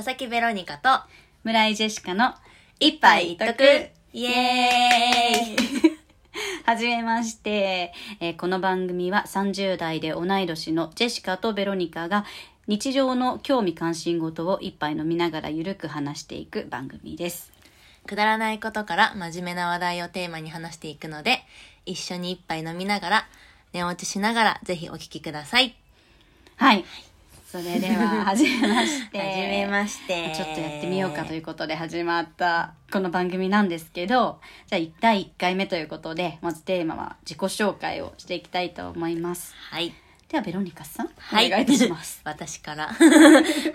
佐々木ベロニカと村井ジェシカの一杯一徳イエーイ はじめまして、えーこの番組は30代で同い年のジェシカとベロニカが日常の興味関心事を一杯飲みながらゆるく話していく番組です。くだらないことから真面目な話題をテーマに話していくので、一緒に一杯飲みながら、寝落ちしながらぜひお聞きください。はい。それでは、はじめまして。はじめまして。ちょっとやってみようかということで始まったこの番組なんですけど、じゃあ第1回目ということで、まずテーマは自己紹介をしていきたいと思います。はい。では、ベロニカさん、はい。お願いいたします。私から。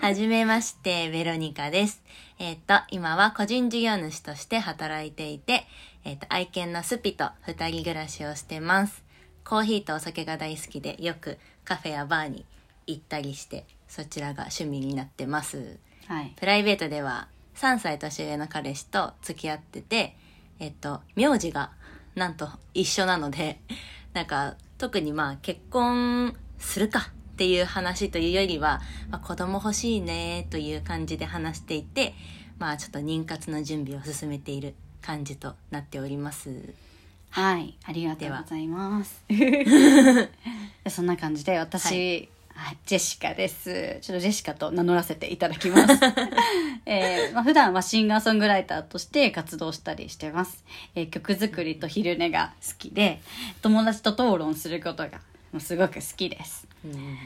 はじめまして、ベロニカです。えっ、と、今は個人事業主として働いていて、えっ、と、愛犬のスピと二人暮らしをしてます。コーヒーとお酒が大好きで、よくカフェやバーに行ったりして、そちらが趣味になってます。はい。プライベートでは3歳年上の彼氏と付き合ってて、えっと、名字がなんと一緒なので、なんか特にまあ結婚するかっていう話というよりは、まあ、子供欲しいねという感じで話していて、まあちょっと妊活の準備を進めている感じとなっております。はい、ありがとうございます。そんな感じで私、ははいジェシカです。ちょっとジェシカと名乗らせていただきます。えーまあ、普段はシンガーソングライターとして活動したりしてます。えー曲作りと昼寝が好きで、友達と討論することがもうすごく好きです。うん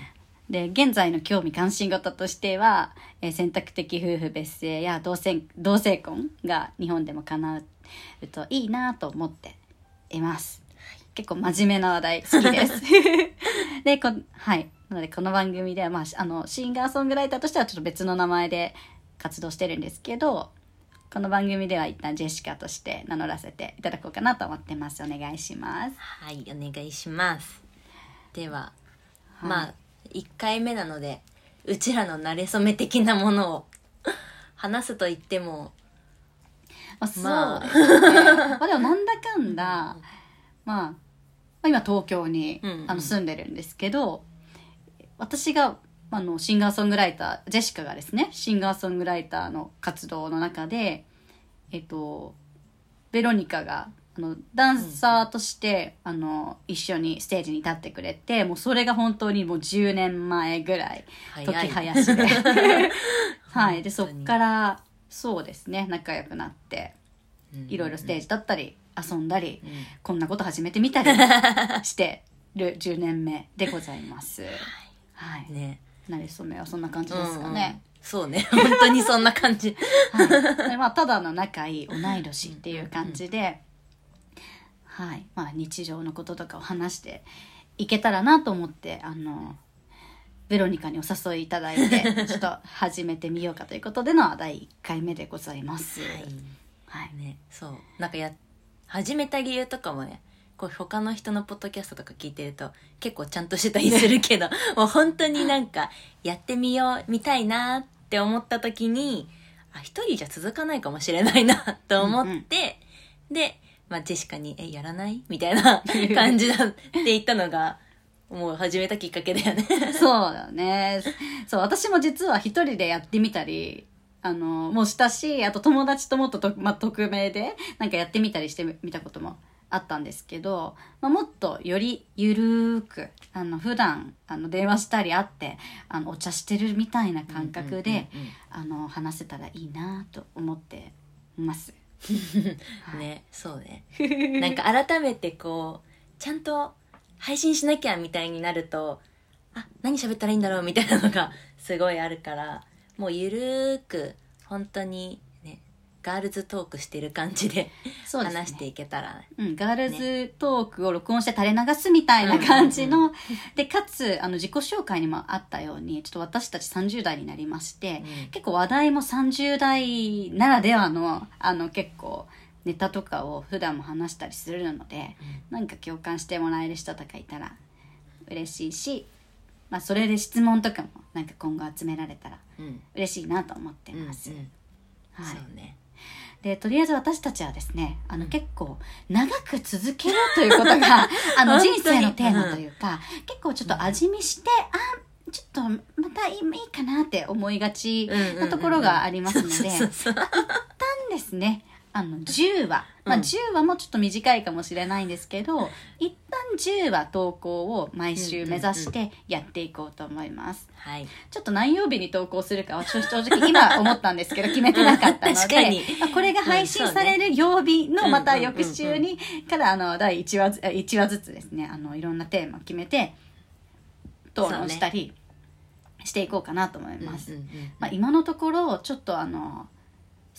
で現在の興味関心事としては、えー選択的夫婦別姓や同性同性婚が日本でも叶うといいなと思っています結構真面目な話題好きです でこはいなのでこの番組では、まあ、あのシンガーソングライターとしてはちょっと別の名前で活動してるんですけどこの番組では一旦ジェシカとして名乗らせていただこうかなと思ってます。お願いします。はい、お願いします。では、はい。まあ、1回目なので、うちらの馴れ初め的なものを話すと言っても、まあ、そうまあですね。まあでもなんだかんだ、まあ、まあ今東京に、うんうん。あの住んでるんですけど、私があのシンガーソングライター、ジェシカがですね、シンガーソングライターの活動の中で、えっと、ベロニカがあのダンサーとして、あの一緒にステージに立ってくれてもうそれが本当にもう10年前ぐらい時早しで。はい。でそっからそうですね仲良くなってうんいろいろステージだったり遊んだり、うん。こんなこと始めてみたりしてる10年目でございます。はいね。なれそめはそんな感じですかね、うんうんそうね。本当にそんな感じ。はいでまあ、ただの仲いい同い年っていう感じで、はいまあ、日常のこととかを話していけたらなと思ってあのベロニカにお誘いいただいて ちょっと始めてみようかということでの第1回目でございます。はいね、そう。なんかや、始めた理由とかもね、こう他の人のポッドキャストとか聞いてると結構ちゃんとしてたりするけど、もう本当になんかやってみよう、見たいなって思った時に、あ、一人じゃ続かないかもしれないなと思って、で、まあジェシカに、え、やらない？みたいな感じだって言ったのが、もう始めたきっかけだよね。そうだね。そう、私も実は一人でやってみたり、あの、もうしたし、あと友達ともっとと、まあ、匿名で、なんかやってみたりしてみたこともあったんですけど、まあ、もっとよりゆるーく、あの、普段、あの、電話したり会って、あの、お茶してるみたいな感覚で、あの、話せたらいいなと思っています。は いね、そうね。なんか改めてこう、ちゃんと配信しなきゃみたいになると、あ、何喋ったらいいんだろうみたいなのがすごいあるから、もうゆるーく、本当にね、ガールズトークしてる感じでそうですね話していけたら、うん、ガールズトークを録音して垂れ流すみたいな感じの、で、かつ、あの、自己紹介にもあったように、ちょっと私たち30代になりまして、うん結構話題も30代ならではの、あの、結構、ネタとかを普段も話したりするので、なんか共感してもらえる人とかいたら嬉しいし、まあ、それで質問とかもなんか今後集められたらうん。嬉しいなと思ってうん、うん。ます。そはい。うね。でとりあえず私たちはですねあの、結構長く続けるということが あの人生のテーマというか、結構ちょっと味見して、あちょっとまたいいかなって思いがちなところがありますので、一旦ですねあの10話、まあ、うん。10話もちょっと短いかもしれないんですけど、一旦10話投稿を毎週目指してやっていこうと思います。はい。ちょっと何曜日に投稿するかは正正直今思ったんですけど 決めてなかったので、まあこれが配信される曜日のまた翌週にからあの第1話ず1話ずつですねあのいろんなテーマを決めて討論したりしていこうかなと思います。うんうんうん。まあ、今のところちょっとあの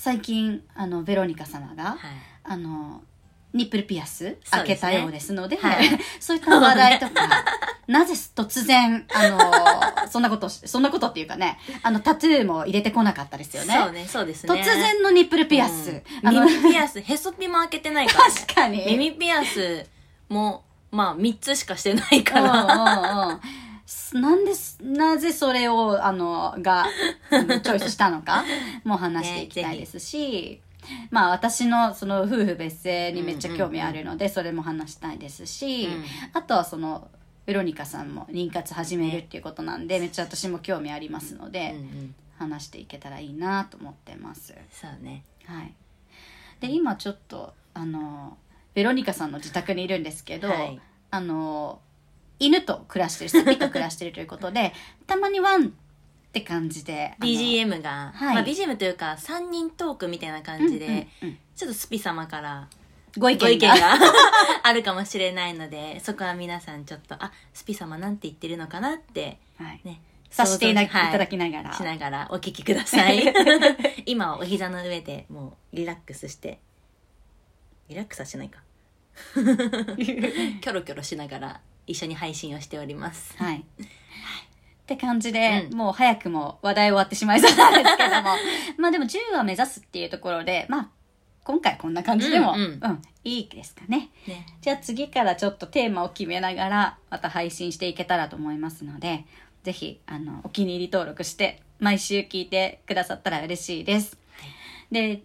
最近あのベロニカ様が、はい。あのニップルピアス開けたようですのではい。そういった話題とか なぜ突然あのそんなことしそんなことっていうかねあのタトゥーも入れてこなかったですよね。そうねそうですね。突然のニップルピアス、うん。あの耳ピアスへそピも開けてないから、ね、確かに。耳ピアスもまあ3つしかしてないかうんらうんうんなんですなぜそれをあのがうんチョイスしたのか も話していきたいですし、まあ私のその夫婦別姓にめっちゃ興味あるので、それも話したいですし、うん。あとはそのベロニカさんも妊活始めるっていうことなんで、めっちゃ私も興味ありますのうんで、うん。話していけたらいいなと思ってます。そうね。はい、で今ちょっとあのベロニカさんの自宅にいるんですけど、はい。あの犬と暮らしてるスピと暮らしてるということで たまにワンって感じで BGM が、はい。まあ、BGM というか3人トークみたいな感じで、うんうんうんちょっとスピ様からご意見が。あるかもしれないのでそこは皆さんちょっとあスピ様なんて言ってるのかなってはい、ねさしていい、ただきながら。はいしながらお聞きください。今はお膝の上でもうリラックスしてリラックスはしないか。キョロキョロしながら一緒に配信をしておりますはい。って感じで、うんもう早くも話題終わってしまいそうなんですけども。まあでも10話目指すっていうところで、まあ、今回こんな感じでも、ううんん、いいですかね。ねじゃあ次からちょっとテーマを決めながら、また配信していけたらと思いますので、ぜひ、あの、お気に入り登録して、毎週聞いてくださったら嬉しいです。で、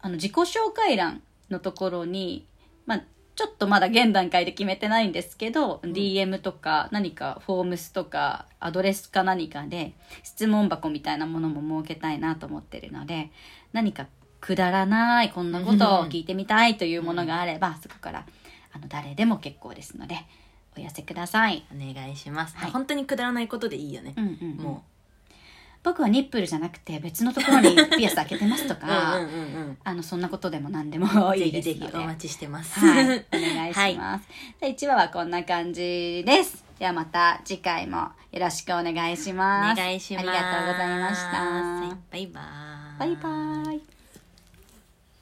あの、自己紹介欄のところに、まあ、ちょっとまだ現段階で決めてないんですけど、DM とか何かフォームスとかアドレスか何かで質問箱みたいなものも設けたいなと思ってるので何かくだらないこんなことを聞いてみたいというものがあればそこからあの誰でも結構ですのでお寄せください。お願いします、はい。本当にくだらないことでいいよね、うんうんうん。も僕はニップルじゃなくて別のところに ピアス開けてますとう、か、あのそんなことでも何でもいぜいですのでひぜひお待ちしてます。はい、お願いします。で1話はこんな感じです。ではまた次回もよろしくお願いします。お願いします。ありがとうございました。バイバーイ。バイバイ。